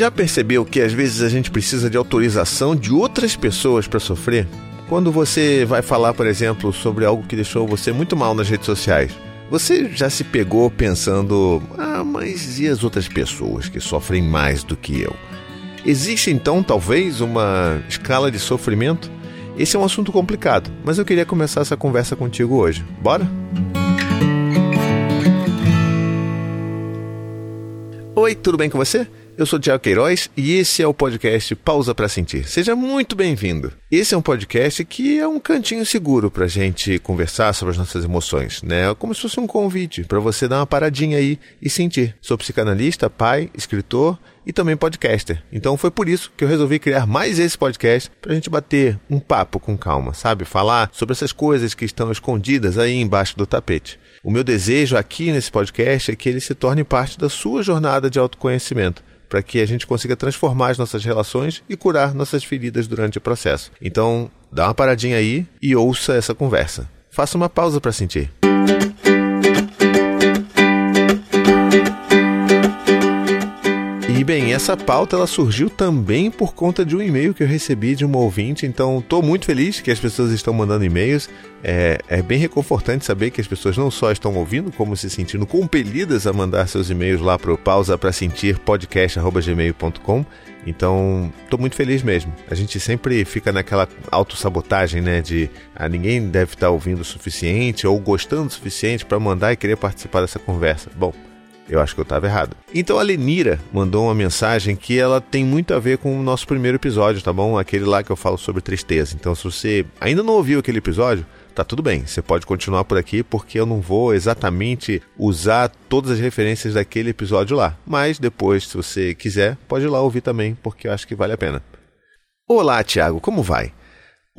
Já percebeu que às vezes a gente precisa de autorização de outras pessoas para sofrer? Quando você vai falar, por exemplo, sobre algo que deixou você muito mal nas redes sociais, você já se pegou pensando: ah, mas e as outras pessoas que sofrem mais do que eu? Existe então talvez uma escala de sofrimento? Esse é um assunto complicado, mas eu queria começar essa conversa contigo hoje. Bora? Oi, tudo bem com você? Eu sou Tiago Queiroz e esse é o podcast Pausa para Sentir. Seja muito bem-vindo. Esse é um podcast que é um cantinho seguro para a gente conversar sobre as nossas emoções, né? Como se fosse um convite para você dar uma paradinha aí e sentir. Sou psicanalista, pai, escritor e também podcaster. Então foi por isso que eu resolvi criar mais esse podcast para a gente bater um papo com calma, sabe? Falar sobre essas coisas que estão escondidas aí embaixo do tapete. O meu desejo aqui nesse podcast é que ele se torne parte da sua jornada de autoconhecimento para que a gente consiga transformar as nossas relações e curar nossas feridas durante o processo. Então, dá uma paradinha aí e ouça essa conversa. Faça uma pausa para sentir. E bem, essa pauta ela surgiu também por conta de um e-mail que eu recebi de uma ouvinte, então estou muito feliz que as pessoas estão mandando e-mails. É, é, bem reconfortante saber que as pessoas não só estão ouvindo, como se sentindo compelidas a mandar seus e-mails lá para o pausa para sentir podcast@gmail.com. Então, estou muito feliz mesmo. A gente sempre fica naquela autossabotagem, né, de ah, ninguém deve estar tá ouvindo o suficiente ou gostando o suficiente para mandar e querer participar dessa conversa. Bom, eu acho que eu estava errado. Então a Lenira mandou uma mensagem que ela tem muito a ver com o nosso primeiro episódio, tá bom? Aquele lá que eu falo sobre tristeza. Então se você ainda não ouviu aquele episódio, tá tudo bem. Você pode continuar por aqui porque eu não vou exatamente usar todas as referências daquele episódio lá. Mas depois, se você quiser, pode ir lá ouvir também, porque eu acho que vale a pena. Olá, Thiago, como vai?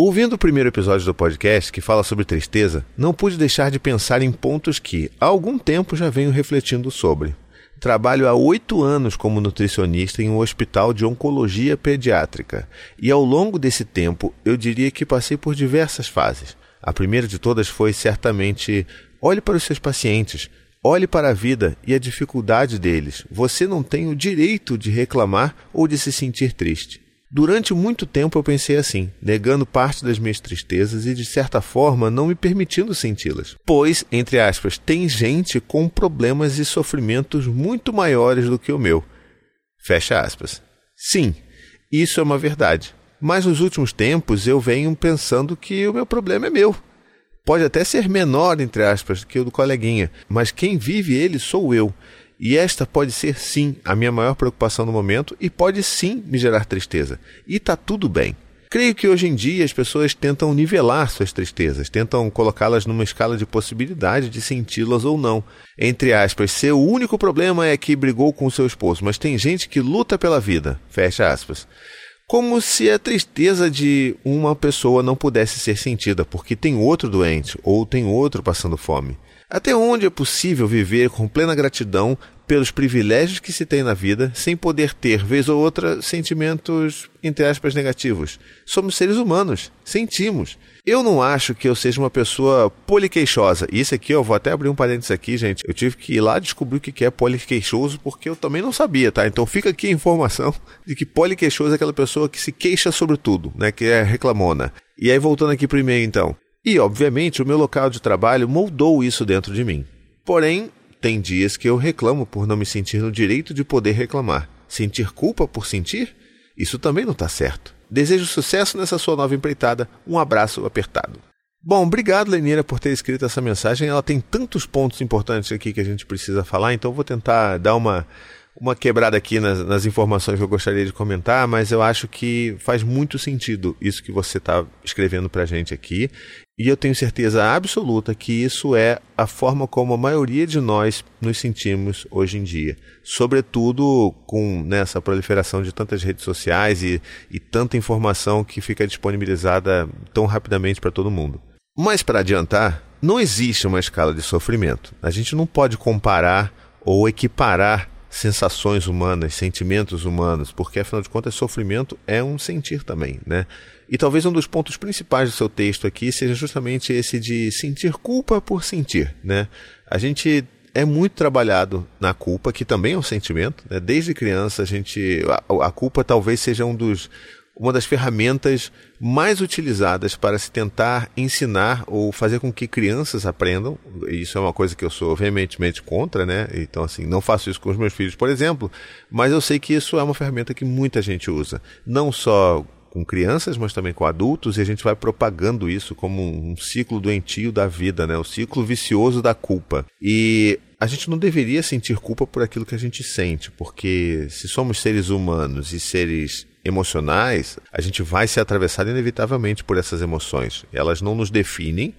Ouvindo o primeiro episódio do podcast, que fala sobre tristeza, não pude deixar de pensar em pontos que, há algum tempo, já venho refletindo sobre. Trabalho há oito anos como nutricionista em um hospital de oncologia pediátrica, e ao longo desse tempo eu diria que passei por diversas fases. A primeira de todas foi certamente: olhe para os seus pacientes, olhe para a vida e a dificuldade deles. Você não tem o direito de reclamar ou de se sentir triste. Durante muito tempo eu pensei assim, negando parte das minhas tristezas e, de certa forma, não me permitindo senti-las. Pois, entre aspas, tem gente com problemas e sofrimentos muito maiores do que o meu. Fecha aspas. Sim, isso é uma verdade. Mas nos últimos tempos eu venho pensando que o meu problema é meu. Pode até ser menor, entre aspas, que o do coleguinha, mas quem vive ele sou eu. E esta pode ser sim a minha maior preocupação no momento e pode sim me gerar tristeza. E está tudo bem. Creio que hoje em dia as pessoas tentam nivelar suas tristezas, tentam colocá-las numa escala de possibilidade de senti-las ou não. Entre aspas, seu único problema é que brigou com seu esposo, mas tem gente que luta pela vida. Fecha aspas. Como se a tristeza de uma pessoa não pudesse ser sentida porque tem outro doente ou tem outro passando fome. Até onde é possível viver com plena gratidão pelos privilégios que se tem na vida, sem poder ter, vez ou outra, sentimentos, entre aspas, negativos? Somos seres humanos, sentimos. Eu não acho que eu seja uma pessoa poliqueixosa. E isso aqui, eu vou até abrir um parênteses aqui, gente. Eu tive que ir lá descobrir o que é poliqueixoso, porque eu também não sabia, tá? Então fica aqui a informação de que poliqueixoso é aquela pessoa que se queixa sobre tudo, né? Que é reclamona. E aí, voltando aqui para o e-mail, então. E, obviamente, o meu local de trabalho moldou isso dentro de mim. Porém, tem dias que eu reclamo por não me sentir no direito de poder reclamar. Sentir culpa por sentir? Isso também não está certo. Desejo sucesso nessa sua nova empreitada. Um abraço apertado. Bom, obrigado, Lenira, por ter escrito essa mensagem. Ela tem tantos pontos importantes aqui que a gente precisa falar, então vou tentar dar uma uma quebrada aqui nas, nas, informações que eu gostaria de comentar, mas eu acho que faz muito sentido isso que você está escrevendo para a gente aqui. E eu tenho certeza absoluta que isso é a forma como a maioria de nós nos sentimos hoje em dia. Sobretudo com nessa né, proliferação de tantas redes sociais e, e tanta informação que fica disponibilizada tão rapidamente para todo mundo. Mas para adiantar, não existe uma escala de sofrimento. A gente não pode comparar ou equiparar sensações humanas, sentimentos humanos, porque afinal de contas sofrimento é um sentir também, né? E talvez um dos pontos principais do seu texto aqui seja justamente esse de sentir culpa por sentir, né? A gente é muito trabalhado na culpa, que também é um sentimento. Né? Desde criança, a gente. A, a culpa talvez seja um dos uma das ferramentas mais utilizadas para se tentar ensinar ou fazer com que crianças aprendam. Isso é uma coisa que eu sou veementemente contra, né? Então, assim, não faço isso com os meus filhos, por exemplo, mas eu sei que isso é uma ferramenta que muita gente usa. Não só com crianças, mas também com adultos, e a gente vai propagando isso como um ciclo doentio da vida, né? O ciclo vicioso da culpa. E a gente não deveria sentir culpa por aquilo que a gente sente, porque se somos seres humanos e seres emocionais, a gente vai ser atravessado inevitavelmente por essas emoções. Elas não nos definem,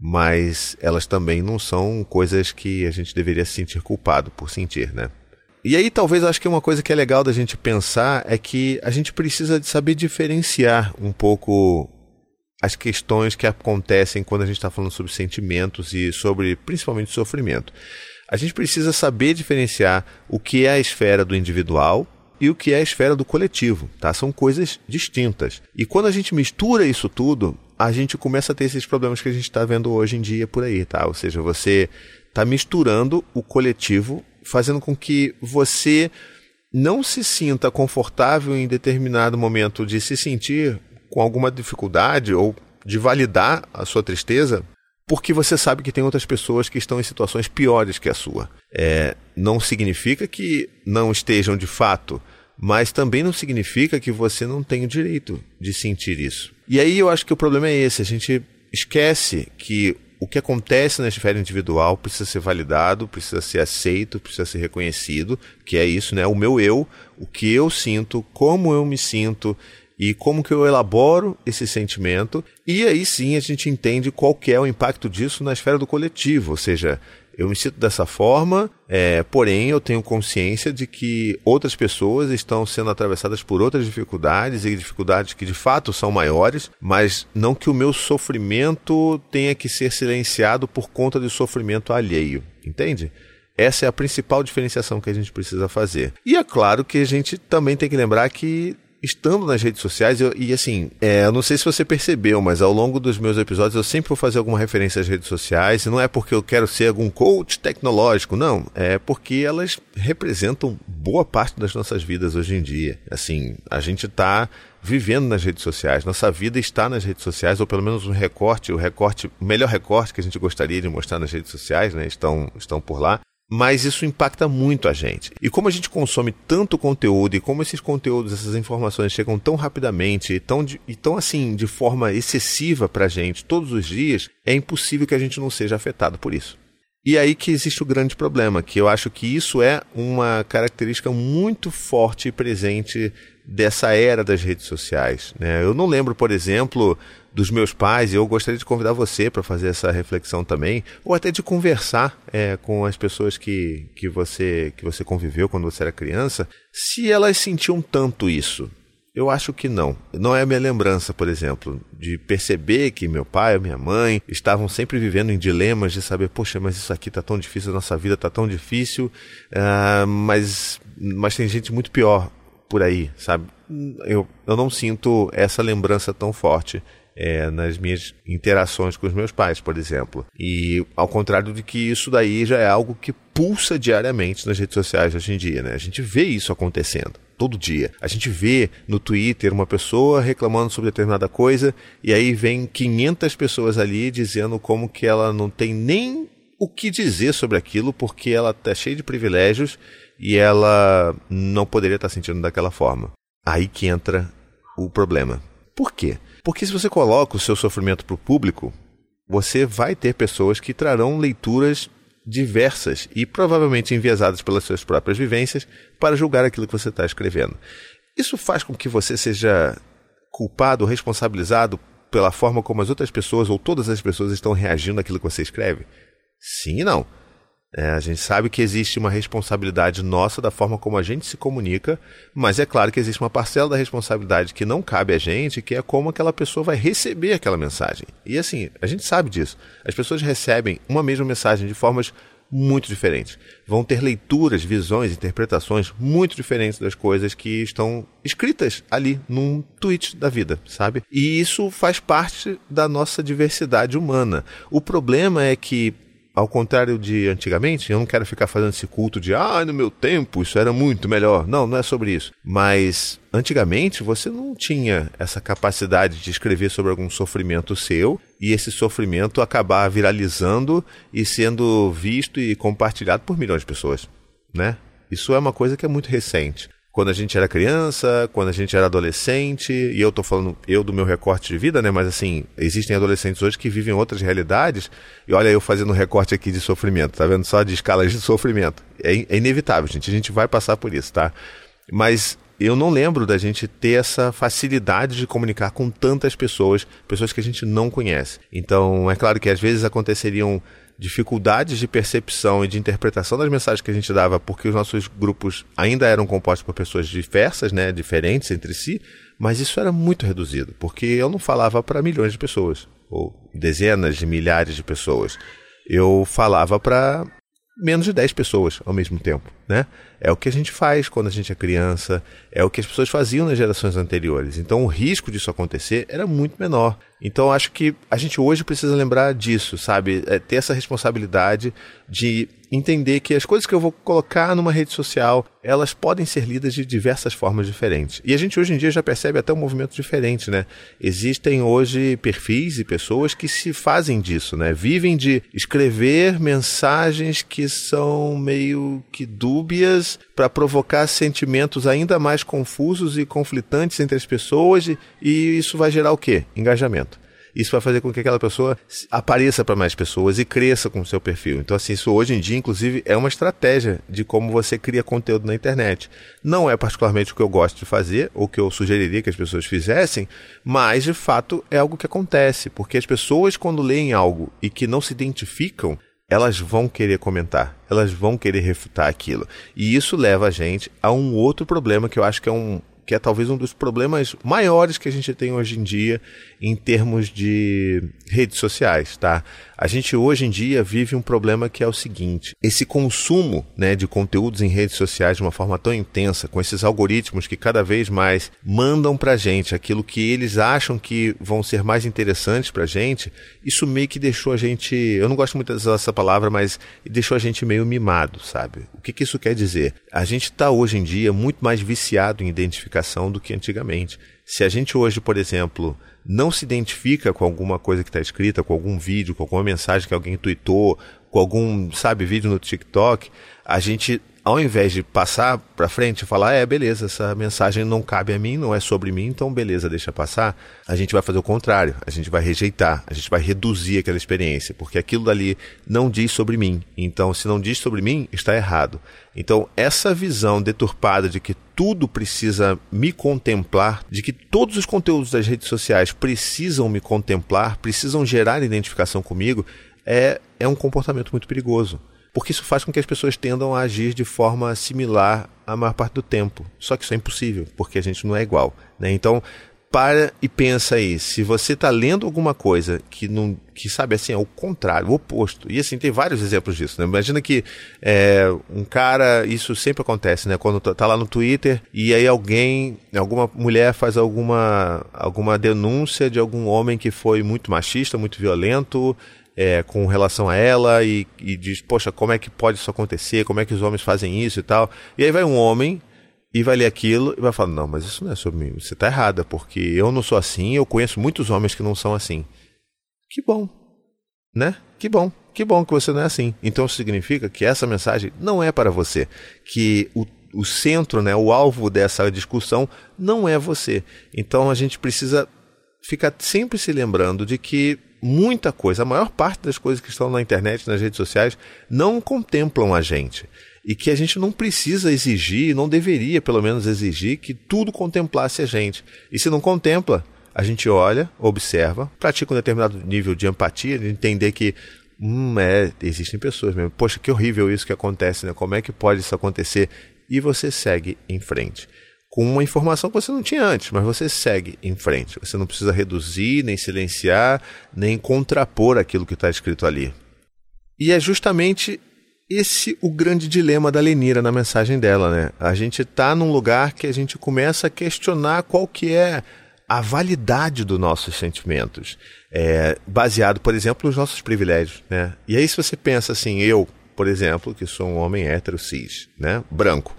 mas elas também não são coisas que a gente deveria se sentir culpado por sentir, né? E aí talvez acho que uma coisa que é legal da gente pensar é que a gente precisa de saber diferenciar um pouco as questões que acontecem quando a gente está falando sobre sentimentos e sobre principalmente sofrimento. A gente precisa saber diferenciar o que é a esfera do individual e o que é a esfera do coletivo, tá? São coisas distintas. E quando a gente mistura isso tudo, a gente começa a ter esses problemas que a gente está vendo hoje em dia por aí, tá? Ou seja, você está misturando o coletivo, fazendo com que você não se sinta confortável em determinado momento de se sentir com alguma dificuldade ou de validar a sua tristeza, porque você sabe que tem outras pessoas que estão em situações piores que a sua. É, não significa que não estejam de fato mas também não significa que você não tem o direito de sentir isso. E aí eu acho que o problema é esse: a gente esquece que o que acontece na esfera individual precisa ser validado, precisa ser aceito, precisa ser reconhecido, que é isso, né? O meu eu, o que eu sinto, como eu me sinto e como que eu elaboro esse sentimento. E aí sim a gente entende qual que é o impacto disso na esfera do coletivo, ou seja, eu me sinto dessa forma, é, porém eu tenho consciência de que outras pessoas estão sendo atravessadas por outras dificuldades e dificuldades que de fato são maiores, mas não que o meu sofrimento tenha que ser silenciado por conta do sofrimento alheio, entende? Essa é a principal diferenciação que a gente precisa fazer. E é claro que a gente também tem que lembrar que estando nas redes sociais, eu, e assim, é, eu não sei se você percebeu, mas ao longo dos meus episódios eu sempre vou fazer alguma referência às redes sociais, e não é porque eu quero ser algum coach tecnológico, não, é porque elas representam boa parte das nossas vidas hoje em dia. Assim, a gente está vivendo nas redes sociais, nossa vida está nas redes sociais, ou pelo menos um recorte, o recorte, o melhor recorte que a gente gostaria de mostrar nas redes sociais, né, estão, estão por lá mas isso impacta muito a gente. E como a gente consome tanto conteúdo e como esses conteúdos, essas informações chegam tão rapidamente e tão, de, e tão assim, de forma excessiva para a gente todos os dias, é impossível que a gente não seja afetado por isso. E aí que existe o grande problema, que eu acho que isso é uma característica muito forte e presente dessa era das redes sociais. Né? Eu não lembro, por exemplo, dos meus pais, e eu gostaria de convidar você para fazer essa reflexão também, ou até de conversar é, com as pessoas que, que, você, que você conviveu quando você era criança, se elas sentiam tanto isso. Eu acho que não. Não é a minha lembrança, por exemplo, de perceber que meu pai minha mãe estavam sempre vivendo em dilemas de saber, poxa, mas isso aqui está tão difícil, a nossa vida está tão difícil, uh, mas, mas tem gente muito pior por aí, sabe? Eu, eu não sinto essa lembrança tão forte é, nas minhas interações com os meus pais, por exemplo. E ao contrário de que isso daí já é algo que pulsa diariamente nas redes sociais hoje em dia, né? A gente vê isso acontecendo todo dia. A gente vê no Twitter uma pessoa reclamando sobre determinada coisa e aí vem 500 pessoas ali dizendo como que ela não tem nem o que dizer sobre aquilo porque ela está cheia de privilégios e ela não poderia estar sentindo daquela forma. Aí que entra o problema. Por quê? Porque se você coloca o seu sofrimento para o público, você vai ter pessoas que trarão leituras diversas e provavelmente enviesadas pelas suas próprias vivências para julgar aquilo que você está escrevendo. Isso faz com que você seja culpado, responsabilizado pela forma como as outras pessoas ou todas as pessoas estão reagindo àquilo que você escreve? Sim e não. É, a gente sabe que existe uma responsabilidade nossa da forma como a gente se comunica, mas é claro que existe uma parcela da responsabilidade que não cabe a gente, que é como aquela pessoa vai receber aquela mensagem. E assim, a gente sabe disso. As pessoas recebem uma mesma mensagem de formas muito diferentes. Vão ter leituras, visões, interpretações muito diferentes das coisas que estão escritas ali num tweet da vida, sabe? E isso faz parte da nossa diversidade humana. O problema é que ao contrário de antigamente, eu não quero ficar fazendo esse culto de ah, no meu tempo isso era muito melhor. Não, não é sobre isso. Mas antigamente você não tinha essa capacidade de escrever sobre algum sofrimento seu e esse sofrimento acabar viralizando e sendo visto e compartilhado por milhões de pessoas, né? Isso é uma coisa que é muito recente quando a gente era criança, quando a gente era adolescente, e eu tô falando eu do meu recorte de vida, né? Mas assim, existem adolescentes hoje que vivem outras realidades, e olha eu fazendo um recorte aqui de sofrimento, tá vendo? Só de escalas de sofrimento. É, é inevitável, gente, a gente vai passar por isso, tá? Mas eu não lembro da gente ter essa facilidade de comunicar com tantas pessoas, pessoas que a gente não conhece. Então, é claro que às vezes aconteceriam dificuldades de percepção e de interpretação das mensagens que a gente dava, porque os nossos grupos ainda eram compostos por pessoas diversas, né, diferentes entre si, mas isso era muito reduzido, porque eu não falava para milhões de pessoas, ou dezenas de milhares de pessoas. Eu falava para menos de 10 pessoas ao mesmo tempo, né? É o que a gente faz quando a gente é criança, é o que as pessoas faziam nas gerações anteriores. Então o risco disso acontecer era muito menor. Então acho que a gente hoje precisa lembrar disso, sabe? É ter essa responsabilidade de entender que as coisas que eu vou colocar numa rede social, elas podem ser lidas de diversas formas diferentes. E a gente hoje em dia já percebe até um movimento diferente, né? Existem hoje perfis e pessoas que se fazem disso, né? Vivem de escrever mensagens que são meio que dúbias para provocar sentimentos ainda mais confusos e conflitantes entre as pessoas e, isso vai gerar o quê? Engajamento isso vai fazer com que aquela pessoa apareça para mais pessoas e cresça com o seu perfil. Então, assim, isso hoje em dia, inclusive, é uma estratégia de como você cria conteúdo na internet. Não é particularmente o que eu gosto de fazer, ou que eu sugeriria que as pessoas fizessem, mas de fato é algo que acontece, porque as pessoas, quando leem algo e que não se identificam, elas vão querer comentar, elas vão querer refutar aquilo. E isso leva a gente a um outro problema que eu acho que é um, que é talvez um dos problemas maiores que a gente tem hoje em dia em termos de redes sociais, tá? A gente hoje em dia vive um problema que é o seguinte: esse consumo, né, de conteúdos em redes sociais de uma forma tão intensa, com esses algoritmos que cada vez mais mandam pra gente aquilo que eles acham que vão ser mais interessantes pra gente, isso meio que deixou a gente, eu não gosto muito de usar essa palavra, mas deixou a gente meio mimado, sabe? O que que isso quer dizer? A gente está hoje em dia muito mais viciado em identificação do que antigamente. Se a gente hoje, por exemplo, não se identifica com alguma coisa que está escrita, com algum vídeo, com alguma mensagem que alguém tweetou, com algum, sabe, vídeo no TikTok, a gente ao invés de passar para frente e falar, é, beleza, essa mensagem não cabe a mim, não é sobre mim, então beleza, deixa passar, a gente vai fazer o contrário, a gente vai rejeitar, a gente vai reduzir aquela experiência, porque aquilo dali não diz sobre mim. Então, se não diz sobre mim, está errado. Então, essa visão deturpada de que tudo precisa me contemplar, de que todos os conteúdos das redes sociais precisam me contemplar, precisam gerar identificação comigo, é, é um comportamento muito perigoso porque isso faz com que as pessoas tendam a agir de forma similar a maior parte do tempo. Só que isso é impossível, porque a gente não é igual. Né? Então, para e pensa aí, se você está lendo alguma coisa que não, que sabe assim, é o contrário, o oposto. E assim, tem vários exemplos disso, né? Imagina que é, um cara, isso sempre acontece, né? Quando tá, tá lá no Twitter e aí alguém, alguma mulher faz alguma, alguma denúncia de algum homem que foi muito machista, muito violento, é, com relação a ela e, e, diz, poxa, como é que pode isso acontecer? Como é que os homens fazem isso e tal? E aí vai um homem e vai ler aquilo e vai falar, não, mas isso não é sobre mim, você está errada, porque eu não sou assim, eu conheço muitos homens que não são assim. Que bom, né? Que bom, que bom que você não é assim. Então significa que essa mensagem não é para você, que o o centro, né, o alvo dessa discussão não é você. Então a gente precisa ficar sempre se lembrando de que muita coisa, a maior parte das coisas que estão na internet, nas redes sociais, não contemplam a gente. E que a gente não precisa exigir, não deveria pelo menos exigir, que tudo contemplasse a gente. E se não contempla, a gente olha, observa, pratica um determinado nível de empatia, de entender que hum, é, existem pessoas mesmo. Poxa, que horrível isso que acontece, né? Como é que pode isso acontecer? E você segue em frente com uma informação que você não tinha antes, mas você segue em frente. Você não precisa reduzir, nem silenciar, nem contrapor aquilo que está escrito ali. E é justamente esse o grande dilema da Lenira na mensagem dela, né? A gente está num lugar que a gente começa a questionar qual que é a validade dos nossos sentimentos, é, baseado, por exemplo, nos nossos privilégios. Né? E aí, se você pensa assim, eu, por exemplo, que sou um homem hétero cis, né? branco,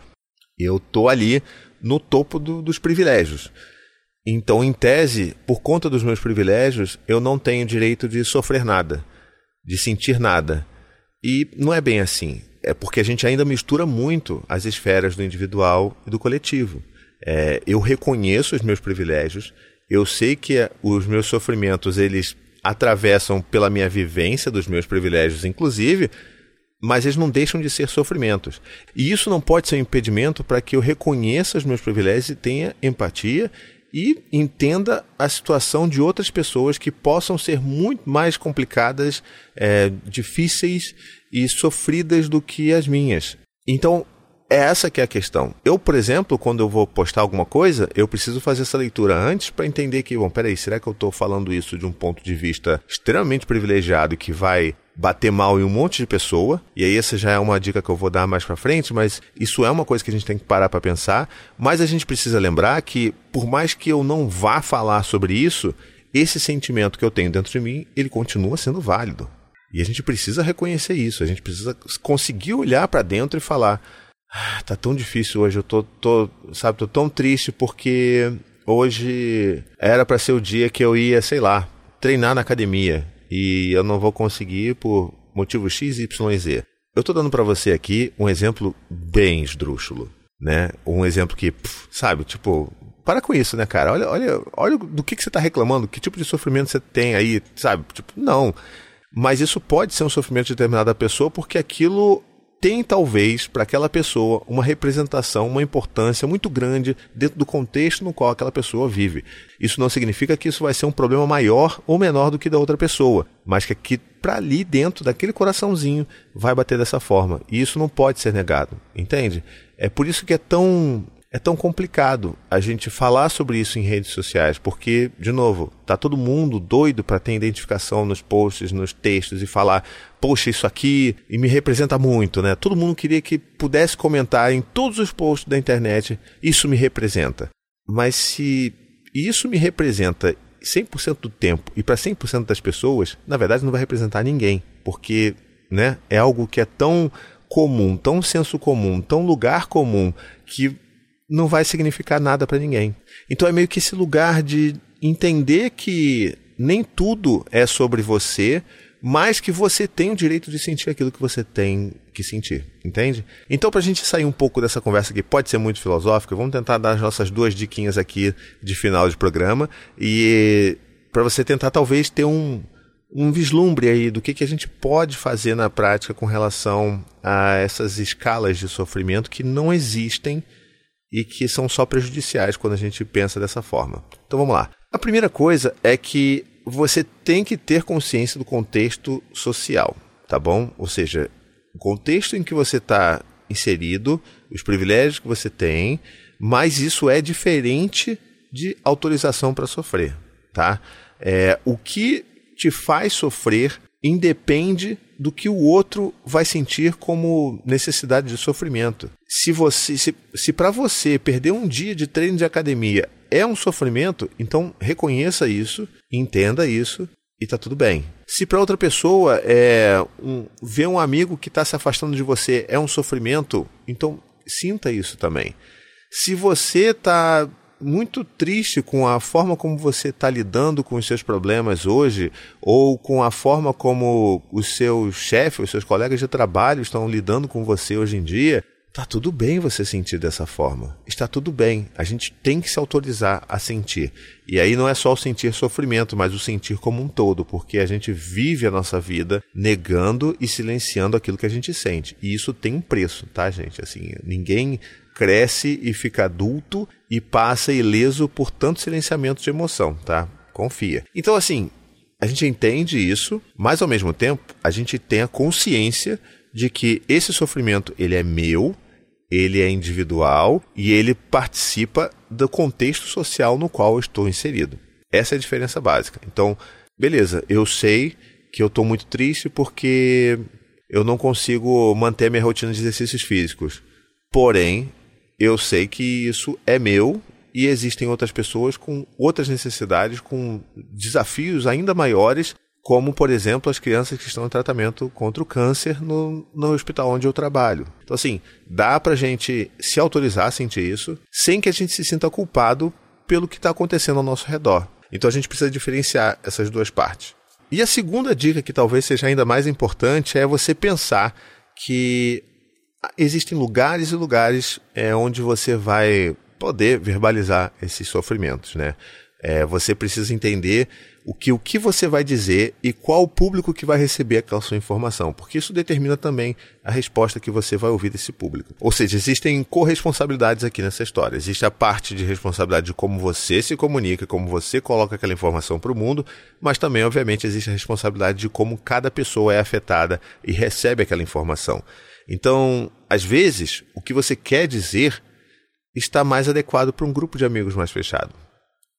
eu tô ali no topo do, dos privilégios. Então, em tese, por conta dos meus privilégios, eu não tenho direito de sofrer nada, de sentir nada. E não é bem assim. É porque a gente ainda mistura muito as esferas do individual e do coletivo. É, eu reconheço os meus privilégios, eu sei que os meus sofrimentos eles atravessam pela minha vivência dos meus privilégios, inclusive, mas eles não deixam de ser sofrimentos. E isso não pode ser um impedimento para que eu reconheça os meus privilégios e tenha empatia e entenda a situação de outras pessoas que possam ser muito mais complicadas, é, difíceis e sofridas do que as minhas. Então, é essa que é a questão. Eu, por exemplo, quando eu vou postar alguma coisa, eu preciso fazer essa leitura antes para entender que, bom, peraí, será que eu estou falando isso de um ponto de vista extremamente privilegiado que vai bater mal em um monte de pessoa, e aí essa já é uma dica que eu vou dar mais para frente, mas isso é uma coisa que a gente tem que parar para pensar, mas a gente precisa lembrar que por mais que eu não vá falar sobre isso, esse sentimento que eu tenho dentro de mim, ele continua sendo válido. E a gente precisa reconhecer isso, a gente precisa conseguir olhar para dentro e falar: ah, "Tá tão difícil hoje, eu tô, tô, sabe, tô tão triste porque hoje era para ser o dia que eu ia, sei lá, treinar na academia e eu não vou conseguir por motivo X, Y Z. Eu estou dando para você aqui um exemplo bem esdrúxulo, né? Um exemplo que, pff, sabe, tipo, para com isso, né, cara? Olha, olha, olha do que, que você está reclamando, que tipo de sofrimento você tem aí, sabe? Tipo, não. Mas isso pode ser um sofrimento de determinada pessoa porque aquilo tem talvez para aquela pessoa uma representação, uma importância muito grande dentro do contexto no qual aquela pessoa vive. Isso não significa que isso vai ser um problema maior ou menor do que da outra pessoa, mas que aqui para ali dentro daquele coraçãozinho vai bater dessa forma. E isso não pode ser negado, entende? É por isso que é tão é tão complicado a gente falar sobre isso em redes sociais, porque, de novo, tá todo mundo doido para ter identificação nos posts, nos textos e falar, poxa, isso aqui e me representa muito, né? Todo mundo queria que pudesse comentar em todos os posts da internet, isso me representa. Mas se isso me representa 100% do tempo e para 100% das pessoas, na verdade não vai representar ninguém, porque, né, é algo que é tão comum, tão senso comum, tão lugar comum que não vai significar nada para ninguém. Então é meio que esse lugar de entender que nem tudo é sobre você, mas que você tem o direito de sentir aquilo que você tem que sentir, entende? Então, para a gente sair um pouco dessa conversa que pode ser muito filosófica, vamos tentar dar as nossas duas diquinhas aqui de final de programa e para você tentar talvez ter um, um vislumbre aí do que, que a gente pode fazer na prática com relação a essas escalas de sofrimento que não existem e que são só prejudiciais quando a gente pensa dessa forma. Então vamos lá. A primeira coisa é que você tem que ter consciência do contexto social, tá bom? Ou seja, o contexto em que você está inserido, os privilégios que você tem, mas isso é diferente de autorização para sofrer, tá? É, o que te faz sofrer independe do que o outro vai sentir como necessidade de sofrimento. Se você, se, se para você perder um dia de treino de academia é um sofrimento, então reconheça isso, entenda isso e tá tudo bem. Se para outra pessoa é um, ver um amigo que está se afastando de você é um sofrimento, então sinta isso também. Se você está muito triste com a forma como você está lidando com os seus problemas hoje, ou com a forma como os seus chefes, os seus colegas de trabalho estão lidando com você hoje em dia, Tá tudo bem você sentir dessa forma. Está tudo bem. A gente tem que se autorizar a sentir. E aí não é só o sentir sofrimento, mas o sentir como um todo, porque a gente vive a nossa vida negando e silenciando aquilo que a gente sente. E isso tem um preço, tá, gente? Assim, ninguém cresce e fica adulto e passa ileso por tanto silenciamento de emoção, tá? Confia. Então, assim, a gente entende isso, mas ao mesmo tempo a gente tem a consciência de que esse sofrimento ele é meu, ele é individual e ele participa do contexto social no qual eu estou inserido. Essa é a diferença básica. Então, beleza, eu sei que eu estou muito triste porque eu não consigo manter minha rotina de exercícios físicos. Porém, eu sei que isso é meu e existem outras pessoas com outras necessidades, com desafios ainda maiores, como, por exemplo, as crianças que estão em tratamento contra o câncer no, no hospital onde eu trabalho. Então, assim, dá para a gente se autorizar a sentir isso, sem que a gente se sinta culpado pelo que está acontecendo ao nosso redor. Então, a gente precisa diferenciar essas duas partes. E a segunda dica, que talvez seja ainda mais importante, é você pensar que existem lugares e lugares é, onde você vai poder verbalizar esses sofrimentos, né? É, você precisa entender o que, o que você vai dizer e qual o público que vai receber aquela sua informação, porque isso determina também a resposta que você vai ouvir desse público. Ou seja, existem corresponsabilidades aqui nessa história. Existe a parte de responsabilidade de como você se comunica, como você coloca aquela informação para o mundo, mas também, obviamente, existe a responsabilidade de como cada pessoa é afetada e recebe aquela informação. Então, às vezes, o que você quer dizer está mais adequado para um grupo de amigos mais fechado.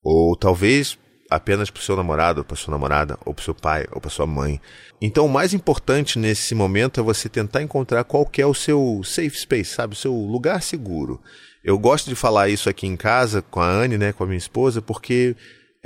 Ou talvez apenas para o seu namorado, para sua namorada, ou para seu pai, ou para sua mãe. Então, o mais importante nesse momento é você tentar encontrar qual é o seu safe space, sabe, o seu lugar seguro. Eu gosto de falar isso aqui em casa com a Anne, né, com a minha esposa, porque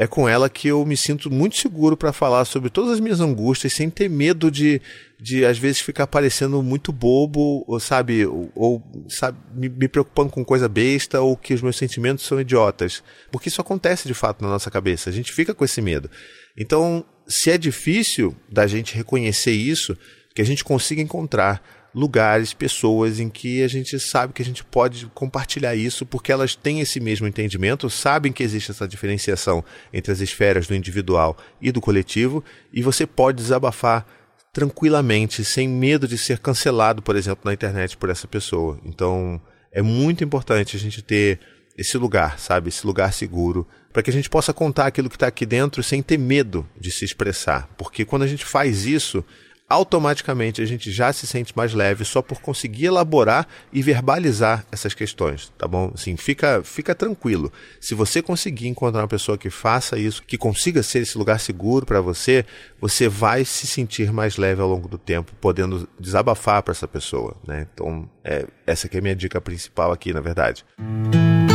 é com ela que eu me sinto muito seguro para falar sobre todas as minhas angústias, sem ter medo de, de às vezes ficar parecendo muito bobo, ou sabe, ou, sabe, me, me, preocupando com coisa besta, ou que os meus sentimentos são idiotas. Porque isso acontece de fato na nossa cabeça, a gente fica com esse medo. Então, se é difícil da gente reconhecer isso, que a gente consiga encontrar lugares, pessoas em que a gente sabe que a gente pode compartilhar isso porque elas têm esse mesmo entendimento, sabem que existe essa diferenciação entre as esferas do individual e do coletivo e você pode desabafar tranquilamente, sem medo de ser cancelado, por exemplo, na internet por essa pessoa. Então, é muito importante a gente ter esse lugar, sabe? Esse lugar seguro, para que a gente possa contar aquilo que está aqui dentro sem ter medo de se expressar. Porque quando a gente faz isso, automaticamente a gente já se sente mais leve só por conseguir elaborar e verbalizar essas questões, tá bom? Assim, fica, fica tranquilo. Se você conseguir encontrar uma pessoa que faça isso, que consiga ser esse lugar seguro para você, você vai se sentir mais leve ao longo do tempo, podendo desabafar para essa pessoa, né? Então, é, essa aqui é a minha dica principal aqui, na verdade. Música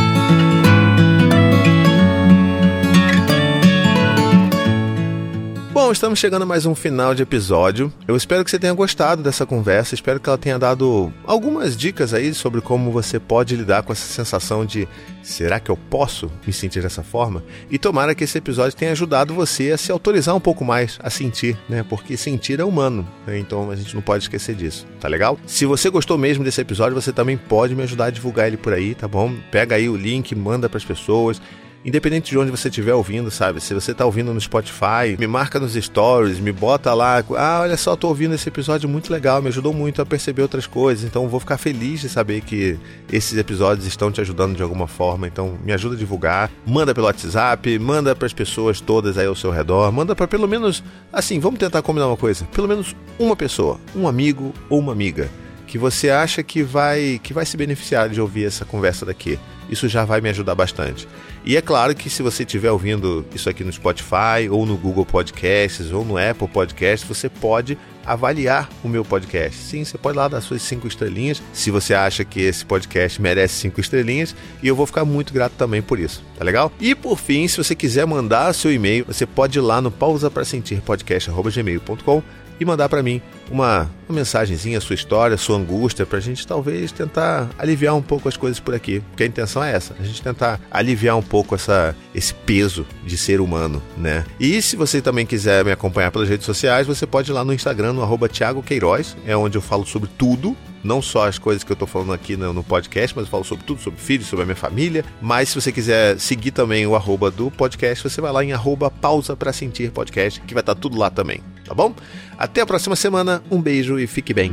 estamos chegando a mais um final de episódio. Eu espero que você tenha gostado dessa conversa, espero que ela tenha dado algumas dicas aí sobre como você pode lidar com essa sensação de será que eu posso me sentir dessa forma? E tomara que esse episódio tenha ajudado você a se autorizar um pouco mais a sentir, né? Porque sentir é humano, né? então a gente não pode esquecer disso, tá legal? Se você gostou mesmo desse episódio, você também pode me ajudar a divulgar ele por aí, tá bom? Pega aí o link, manda para as pessoas independente de onde você estiver ouvindo, sabe? Se você está ouvindo no Spotify, me marca nos stories, me bota lá. Ah, olha só, tô ouvindo esse episódio muito legal, me ajudou muito a perceber outras coisas. Então vou ficar feliz de saber que esses episódios estão te ajudando de alguma forma. Então me ajuda a divulgar. Manda pelo WhatsApp, manda para as pessoas todas aí ao seu redor. Manda para pelo menos, assim, vamos tentar combinar uma coisa. Pelo menos uma pessoa, um amigo ou uma amiga que você acha que vai que vai se beneficiar de ouvir essa conversa daqui. Isso já vai me ajudar bastante. E é claro que se você estiver ouvindo isso aqui no Spotify, ou no Google Podcasts, ou no Apple Podcasts, você pode avaliar o meu podcast. Sim, você pode lá dar suas cinco estrelinhas, se você acha que esse podcast merece cinco estrelinhas, e eu vou ficar muito grato também por isso, tá legal? E por fim, se você quiser mandar seu e-mail, você pode ir lá no pausa para sentir podcast@gmail.com e mandar para mim uma, uma mensagenzinha, sua história, sua angústia, para a gente talvez tentar aliviar um pouco as coisas por aqui. Porque a intenção é essa, a gente tentar aliviar um pouco essa, esse peso de ser humano, né? E se você também quiser me acompanhar pelas redes sociais, você pode ir lá no Instagram, no arroba Thiago Queiroz, é onde eu falo sobre tudo, não só as coisas que eu tô falando aqui no, no, podcast, mas eu falo sobre tudo, sobre filhos, sobre a minha família. Mas se você quiser seguir também o arroba do podcast, você vai lá em arroba pausa para sentir podcast, que vai estar tá tudo lá também, tá bom? Até a próxima semana, um beijo e fique bem.